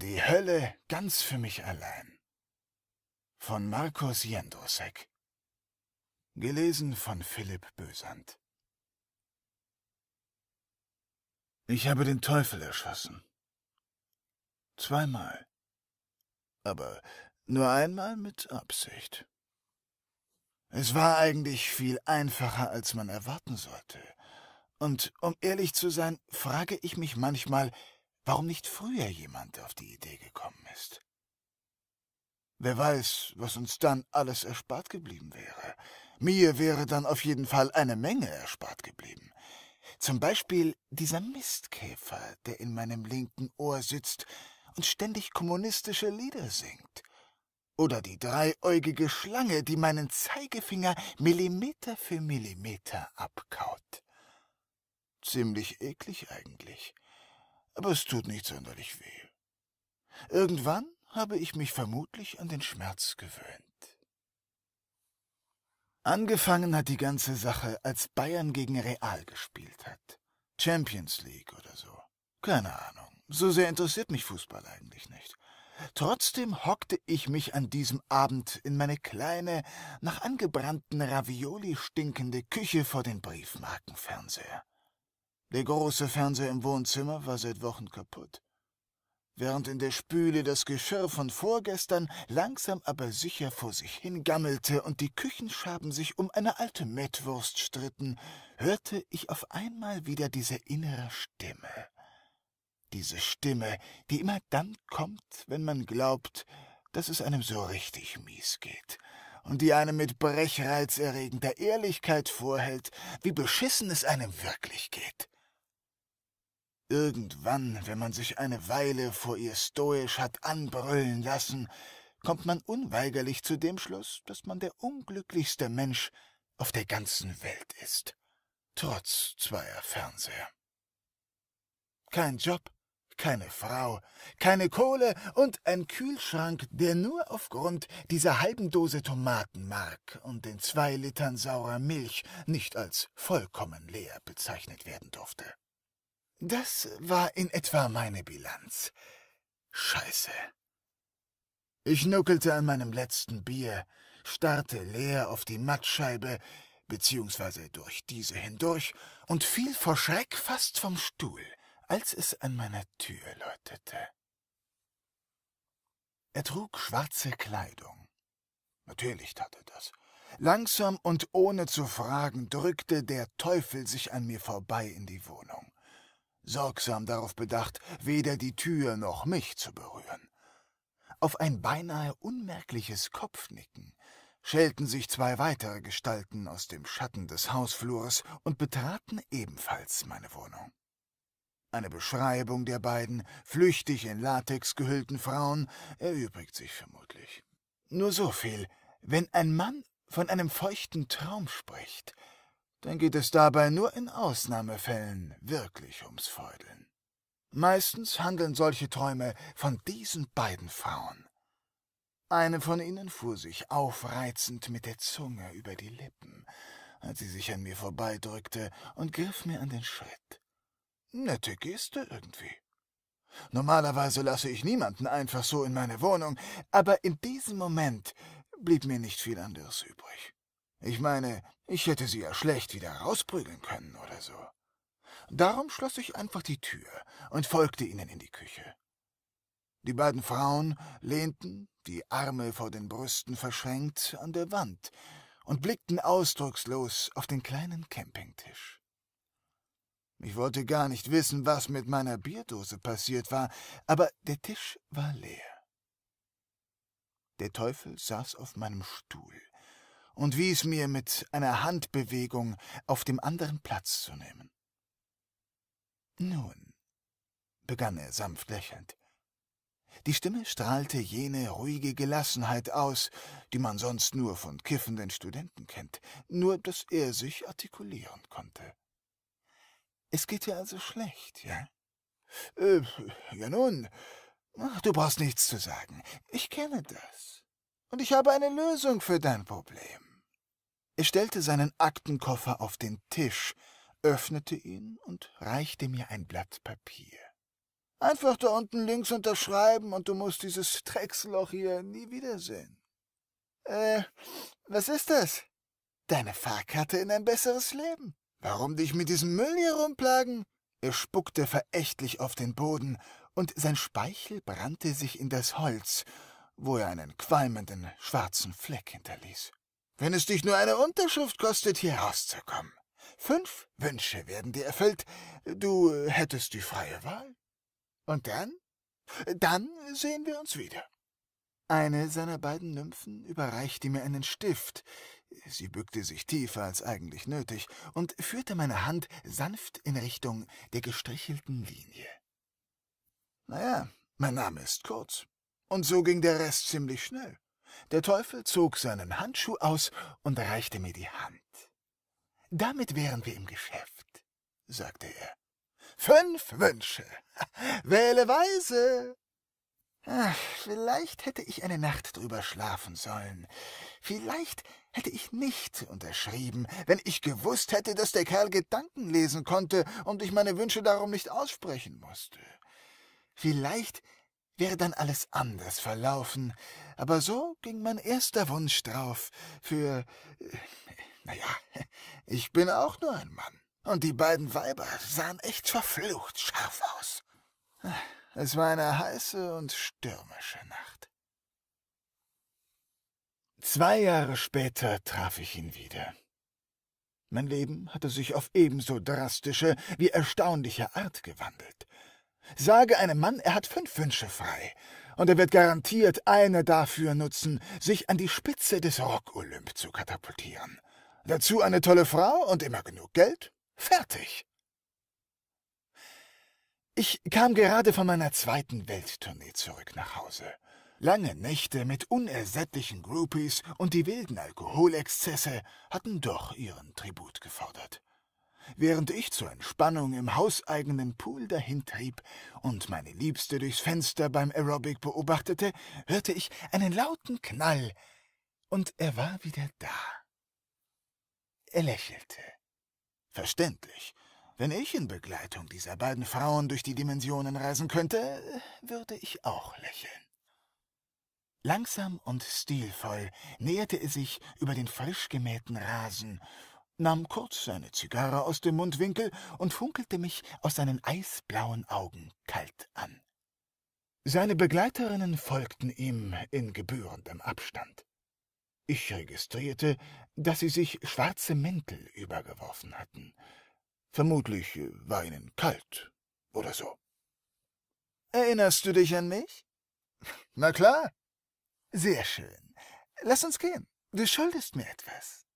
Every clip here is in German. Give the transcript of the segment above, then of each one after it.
Die Hölle ganz für mich allein. Von Markus Jendrusek. Gelesen von Philipp Bösand. Ich habe den Teufel erschossen. Zweimal. Aber nur einmal mit Absicht. Es war eigentlich viel einfacher, als man erwarten sollte. Und um ehrlich zu sein, frage ich mich manchmal, warum nicht früher jemand auf die Idee gekommen ist. Wer weiß, was uns dann alles erspart geblieben wäre. Mir wäre dann auf jeden Fall eine Menge erspart geblieben. Zum Beispiel dieser Mistkäfer, der in meinem linken Ohr sitzt und ständig kommunistische Lieder singt. Oder die dreieugige Schlange, die meinen Zeigefinger Millimeter für Millimeter abkaut. Ziemlich eklig eigentlich aber es tut nicht sonderlich weh. Irgendwann habe ich mich vermutlich an den Schmerz gewöhnt. Angefangen hat die ganze Sache, als Bayern gegen Real gespielt hat. Champions League oder so. Keine Ahnung. So sehr interessiert mich Fußball eigentlich nicht. Trotzdem hockte ich mich an diesem Abend in meine kleine, nach angebrannten Ravioli stinkende Küche vor den Briefmarkenfernseher. Der große Fernseher im Wohnzimmer war seit Wochen kaputt. Während in der Spüle das Geschirr von vorgestern langsam aber sicher vor sich hingammelte und die Küchenschaben sich um eine alte Mettwurst stritten, hörte ich auf einmal wieder diese innere Stimme. Diese Stimme, die immer dann kommt, wenn man glaubt, dass es einem so richtig mies geht und die einem mit brechreizerregender Ehrlichkeit vorhält, wie beschissen es einem wirklich geht. Irgendwann, wenn man sich eine Weile vor ihr stoisch hat anbrüllen lassen, kommt man unweigerlich zu dem Schluss, dass man der unglücklichste Mensch auf der ganzen Welt ist, trotz zweier Fernseher. Kein Job, keine Frau, keine Kohle und ein Kühlschrank, der nur aufgrund dieser halben Dose Tomatenmark und den zwei Litern saurer Milch nicht als vollkommen leer bezeichnet werden durfte. Das war in etwa meine Bilanz. Scheiße. Ich nuckelte an meinem letzten Bier, starrte leer auf die Mattscheibe, beziehungsweise durch diese hindurch, und fiel vor Schreck fast vom Stuhl, als es an meiner Tür läutete. Er trug schwarze Kleidung. Natürlich tat er das. Langsam und ohne zu fragen drückte der Teufel sich an mir vorbei in die Wohnung sorgsam darauf bedacht, weder die Tür noch mich zu berühren. Auf ein beinahe unmerkliches Kopfnicken schälten sich zwei weitere Gestalten aus dem Schatten des Hausflurs und betraten ebenfalls meine Wohnung. Eine Beschreibung der beiden flüchtig in Latex gehüllten Frauen erübrigt sich vermutlich. Nur so viel, wenn ein Mann von einem feuchten Traum spricht, dann geht es dabei nur in Ausnahmefällen wirklich ums Feudeln. Meistens handeln solche Träume von diesen beiden Frauen. Eine von ihnen fuhr sich aufreizend mit der Zunge über die Lippen, als sie sich an mir vorbeidrückte und griff mir an den Schritt. Nette Geste irgendwie. Normalerweise lasse ich niemanden einfach so in meine Wohnung, aber in diesem Moment blieb mir nicht viel anderes übrig. Ich meine, ich hätte sie ja schlecht wieder rausprügeln können oder so. Darum schloss ich einfach die Tür und folgte ihnen in die Küche. Die beiden Frauen lehnten, die Arme vor den Brüsten verschränkt, an der Wand und blickten ausdruckslos auf den kleinen Campingtisch. Ich wollte gar nicht wissen, was mit meiner Bierdose passiert war, aber der Tisch war leer. Der Teufel saß auf meinem Stuhl und wies mir mit einer Handbewegung auf dem anderen Platz zu nehmen. Nun, begann er sanft lächelnd. Die Stimme strahlte jene ruhige Gelassenheit aus, die man sonst nur von kiffenden Studenten kennt, nur dass er sich artikulieren konnte. Es geht dir also schlecht, ja? Äh, ja nun, du brauchst nichts zu sagen. Ich kenne das. Und ich habe eine Lösung für dein Problem. Er stellte seinen Aktenkoffer auf den Tisch, öffnete ihn und reichte mir ein Blatt Papier. Einfach da unten links unterschreiben und du musst dieses Drecksloch hier nie wiedersehen. Äh, was ist das? Deine Fahrkarte in ein besseres Leben. Warum dich mit diesem Müll hier rumplagen? Er spuckte verächtlich auf den Boden, und sein Speichel brannte sich in das Holz, wo er einen qualmenden schwarzen Fleck hinterließ. Wenn es dich nur eine Unterschrift kostet, hier rauszukommen. Fünf Wünsche werden dir erfüllt, du hättest die freie Wahl. Und dann? Dann sehen wir uns wieder. Eine seiner beiden Nymphen überreichte mir einen Stift. Sie bückte sich tiefer als eigentlich nötig und führte meine Hand sanft in Richtung der gestrichelten Linie. Naja, mein Name ist kurz. Und so ging der Rest ziemlich schnell. Der Teufel zog seinen Handschuh aus und reichte mir die Hand. Damit wären wir im Geschäft, sagte er. Fünf Wünsche. Wähle weise. Ach, vielleicht hätte ich eine Nacht drüber schlafen sollen. Vielleicht hätte ich nicht unterschrieben, wenn ich gewusst hätte, dass der Kerl Gedanken lesen konnte und ich meine Wünsche darum nicht aussprechen musste. Vielleicht wäre dann alles anders verlaufen, aber so ging mein erster Wunsch drauf für. Äh, naja, ich bin auch nur ein Mann. Und die beiden Weiber sahen echt verflucht scharf aus. Es war eine heiße und stürmische Nacht. Zwei Jahre später traf ich ihn wieder. Mein Leben hatte sich auf ebenso drastische wie erstaunliche Art gewandelt. Sage einem Mann, er hat fünf Wünsche frei, und er wird garantiert eine dafür nutzen, sich an die Spitze des Rock-Olymp zu katapultieren. Dazu eine tolle Frau und immer genug Geld, Fertig. Ich kam gerade von meiner zweiten Welttournee zurück nach Hause. Lange Nächte mit unersättlichen Groupies und die wilden Alkoholexzesse hatten doch ihren Tribut gefordert. Während ich zur Entspannung im hauseigenen Pool dahintrieb und meine Liebste durchs Fenster beim Aerobic beobachtete, hörte ich einen lauten Knall, und er war wieder da. Er lächelte. Verständlich. Wenn ich in Begleitung dieser beiden Frauen durch die Dimensionen reisen könnte, würde ich auch lächeln. Langsam und stilvoll näherte er sich über den frisch gemähten Rasen, nahm kurz seine Zigarre aus dem Mundwinkel und funkelte mich aus seinen eisblauen Augen kalt an. Seine Begleiterinnen folgten ihm in gebührendem Abstand. Ich registrierte, dass sie sich schwarze Mäntel übergeworfen hatten. Vermutlich war ihnen kalt oder so. Erinnerst du dich an mich? Na klar. Sehr schön. Lass uns gehen. Du schuldest mir etwas.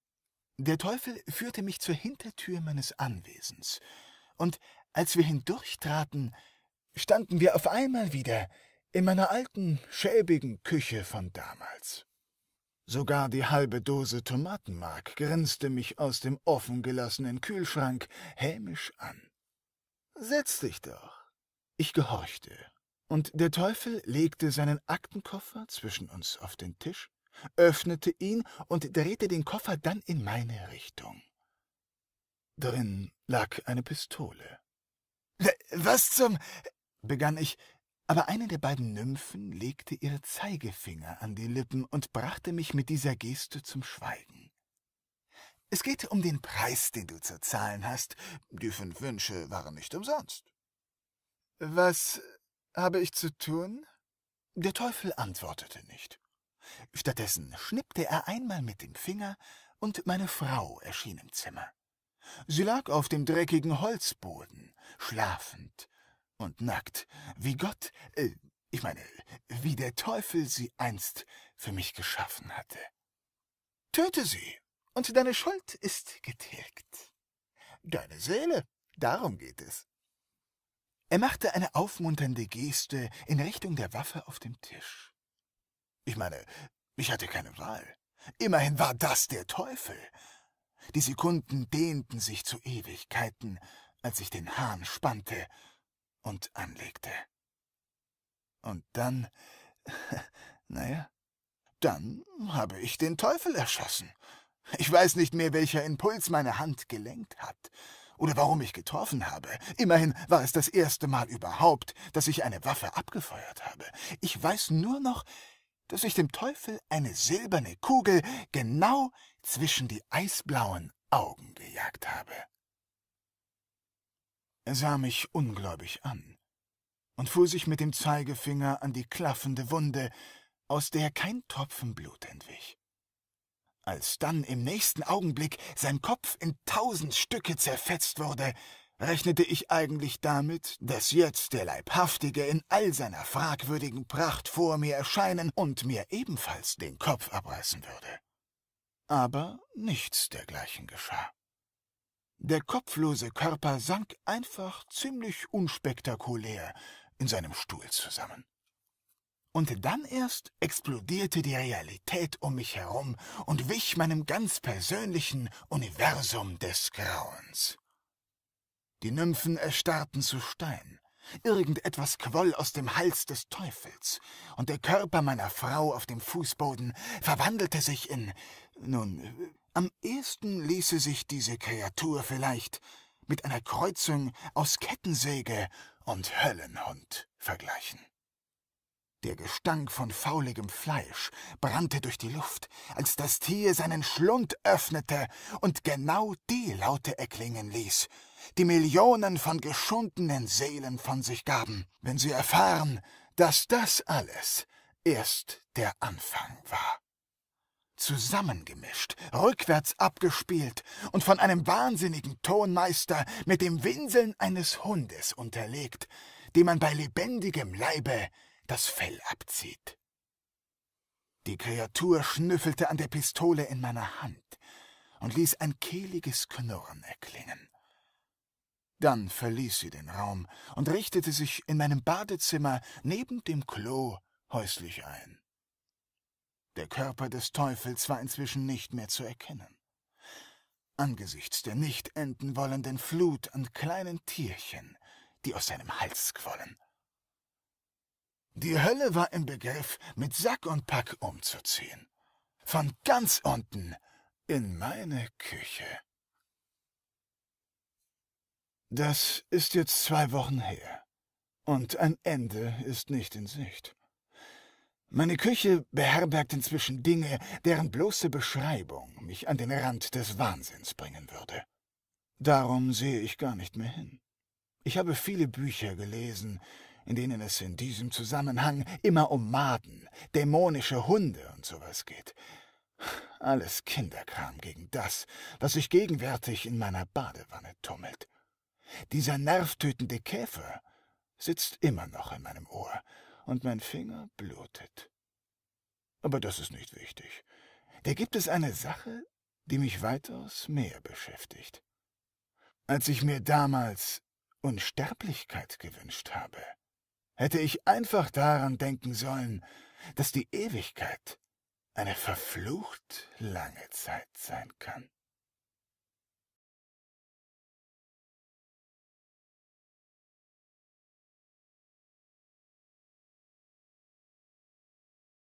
Der Teufel führte mich zur Hintertür meines Anwesens, und als wir hindurchtraten, standen wir auf einmal wieder in meiner alten, schäbigen Küche von damals. Sogar die halbe Dose Tomatenmark grinste mich aus dem offengelassenen Kühlschrank hämisch an. Setz dich doch. Ich gehorchte, und der Teufel legte seinen Aktenkoffer zwischen uns auf den Tisch, öffnete ihn und drehte den Koffer dann in meine Richtung. Drin lag eine Pistole. Was zum. begann ich, aber eine der beiden Nymphen legte ihre Zeigefinger an die Lippen und brachte mich mit dieser Geste zum Schweigen. Es geht um den Preis, den du zu zahlen hast. Die fünf Wünsche waren nicht umsonst. Was habe ich zu tun? Der Teufel antwortete nicht. Stattdessen schnippte er einmal mit dem Finger, und meine Frau erschien im Zimmer. Sie lag auf dem dreckigen Holzboden, schlafend, und nackt, wie Gott, äh, ich meine, wie der Teufel sie einst für mich geschaffen hatte. Töte sie, und deine Schuld ist getilgt. Deine Seele, darum geht es. Er machte eine aufmunternde Geste in Richtung der Waffe auf dem Tisch. Ich meine, ich hatte keine Wahl. Immerhin war das der Teufel. Die Sekunden dehnten sich zu Ewigkeiten, als ich den Hahn spannte und anlegte. Und dann, naja, dann habe ich den Teufel erschossen. Ich weiß nicht mehr, welcher Impuls meine Hand gelenkt hat. oder warum ich getroffen habe. Immerhin war es das erste Mal überhaupt, dass ich eine Waffe abgefeuert habe. Ich weiß nur noch, dass ich dem Teufel eine silberne Kugel genau zwischen die eisblauen Augen gejagt habe. Er sah mich ungläubig an und fuhr sich mit dem Zeigefinger an die klaffende Wunde, aus der kein Tropfen Blut entwich. Als dann im nächsten Augenblick sein Kopf in tausend Stücke zerfetzt wurde, rechnete ich eigentlich damit, dass jetzt der Leibhaftige in all seiner fragwürdigen Pracht vor mir erscheinen und mir ebenfalls den Kopf abreißen würde. Aber nichts dergleichen geschah. Der kopflose Körper sank einfach ziemlich unspektakulär in seinem Stuhl zusammen. Und dann erst explodierte die Realität um mich herum und wich meinem ganz persönlichen Universum des Grauens. Die Nymphen erstarrten zu Stein. Irgendetwas quoll aus dem Hals des Teufels, und der Körper meiner Frau auf dem Fußboden verwandelte sich in. Nun, am ehesten ließe sich diese Kreatur vielleicht mit einer Kreuzung aus Kettensäge und Höllenhund vergleichen. Der Gestank von fauligem Fleisch brannte durch die Luft, als das Tier seinen Schlund öffnete und genau die Laute erklingen ließ, die Millionen von geschundenen Seelen von sich gaben, wenn sie erfahren, dass das alles erst der Anfang war. Zusammengemischt, rückwärts abgespielt und von einem wahnsinnigen Tonmeister mit dem Winseln eines Hundes unterlegt, dem man bei lebendigem Leibe das Fell abzieht. Die Kreatur schnüffelte an der Pistole in meiner Hand und ließ ein kehliges Knurren erklingen. Dann verließ sie den Raum und richtete sich in meinem Badezimmer neben dem Klo häuslich ein. Der Körper des Teufels war inzwischen nicht mehr zu erkennen. Angesichts der nicht enden wollenden Flut an kleinen Tierchen, die aus seinem Hals quollen. Die Hölle war im Begriff, mit Sack und Pack umzuziehen. Von ganz unten in meine Küche. Das ist jetzt zwei Wochen her, und ein Ende ist nicht in Sicht. Meine Küche beherbergt inzwischen Dinge, deren bloße Beschreibung mich an den Rand des Wahnsinns bringen würde. Darum sehe ich gar nicht mehr hin. Ich habe viele Bücher gelesen, in denen es in diesem Zusammenhang immer um Maden, dämonische Hunde und sowas geht. Alles Kinderkram gegen das, was sich gegenwärtig in meiner Badewanne tummelt. Dieser nervtötende Käfer sitzt immer noch in meinem Ohr, und mein Finger blutet. Aber das ist nicht wichtig. Da gibt es eine Sache, die mich weitaus mehr beschäftigt. Als ich mir damals Unsterblichkeit gewünscht habe, hätte ich einfach daran denken sollen, dass die Ewigkeit eine verflucht lange Zeit sein kann.